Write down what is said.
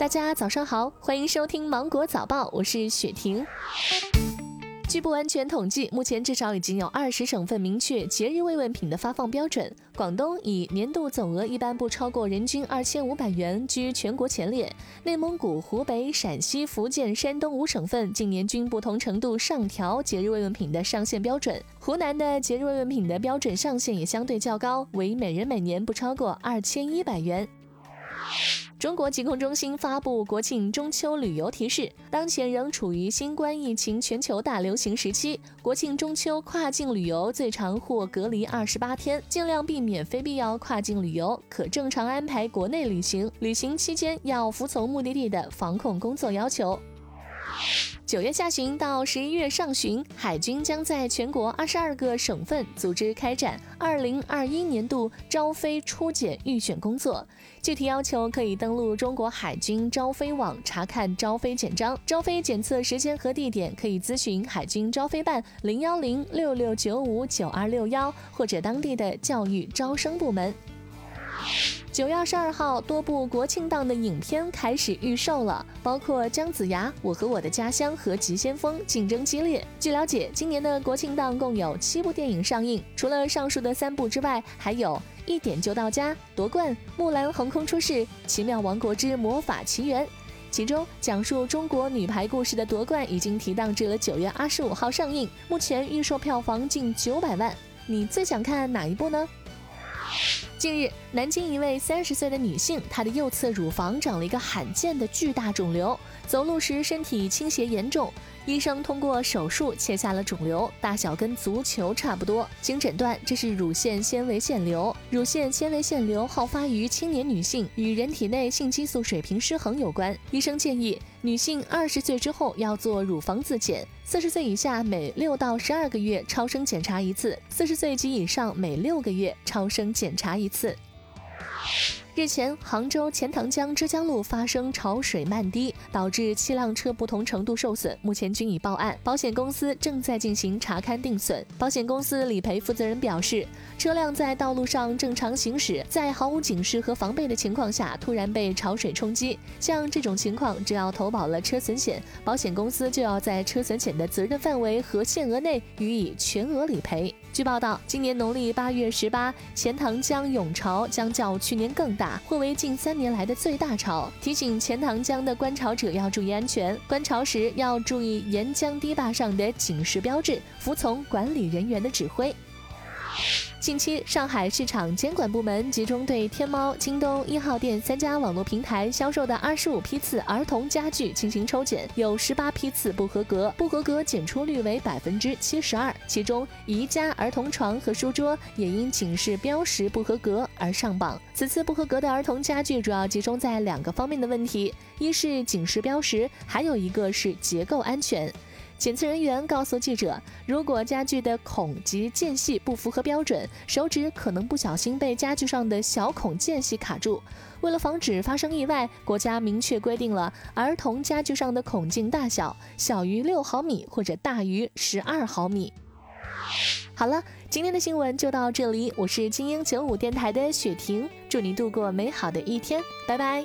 大家早上好，欢迎收听芒果早报，我是雪婷。据不完全统计，目前至少已经有二十省份明确节日慰问品的发放标准。广东以年度总额一般不超过人均二千五百元居全国前列。内蒙古、湖北、陕西、福建、山东五省份近年均不同程度上调节日慰问品的上限标准。湖南的节日慰问品的标准上限也相对较高，为每人每年不超过二千一百元。中国疾控中心发布国庆中秋旅游提示：当前仍处于新冠疫情全球大流行时期，国庆中秋跨境旅游最长或隔离二十八天，尽量避免非必要跨境旅游，可正常安排国内旅行。旅行期间要服从目的地的防控工作要求。九月下旬到十一月上旬，海军将在全国二十二个省份组织开展二零二一年度招飞初检预选工作。具体要求可以登录中国海军招飞网查看招飞简章。招飞检测时间和地点可以咨询海军招飞办零幺零六六九五九二六幺或者当地的教育招生部门。九月二十二号，多部国庆档的影片开始预售了，包括姜子牙、我和我的家乡和急先锋，竞争激烈。据了解，今年的国庆档共有七部电影上映，除了上述的三部之外，还有一点就到家、夺冠、木兰横空出世、奇妙王国之魔法奇缘。其中，讲述中国女排故事的夺冠已经提档至了九月二十五号上映，目前预售票房近九百万。你最想看哪一部呢？近日，南京一位三十岁的女性，她的右侧乳房长了一个罕见的巨大肿瘤，走路时身体倾斜严重。医生通过手术切下了肿瘤，大小跟足球差不多。经诊断，这是乳腺纤维腺瘤。乳腺纤维腺瘤好发于青年女性，与人体内性激素水平失衡有关。医生建议女性二十岁之后要做乳房自检，四十岁以下每六到十二个月超声检查一次，四十岁及以上每六个月超声检查一次。次。日前，杭州钱塘江之江路发生潮水漫堤，导致七辆车不同程度受损，目前均已报案，保险公司正在进行查勘定损。保险公司理赔负责人表示，车辆在道路上正常行驶，在毫无警示和防备的情况下突然被潮水冲击，像这种情况，只要投保了车损险，保险公司就要在车损险的责任范围和限额内予以全额理赔。据报道，今年农历八月十八，钱塘江涌潮将较去年更大，或为近三年来的最大潮。提醒钱塘江的观潮者要注意安全，观潮时要注意沿江堤坝上的警示标志，服从管理人员的指挥。近期，上海市场监管部门集中对天猫、京东一号店三家网络平台销售的二十五批次儿童家具进行抽检，有十八批次不合格，不合格检出率为百分之七十二。其中，宜家儿童床和书桌也因警示标识不合格而上榜。此次不合格的儿童家具主要集中在两个方面的问题：一是警示标识，还有一个是结构安全。检测人员告诉记者，如果家具的孔及间隙不符合标准，手指可能不小心被家具上的小孔间隙卡住。为了防止发生意外，国家明确规定了儿童家具上的孔径大小小于六毫米或者大于十二毫米。好了，今天的新闻就到这里，我是精英九五电台的雪婷，祝你度过美好的一天，拜拜。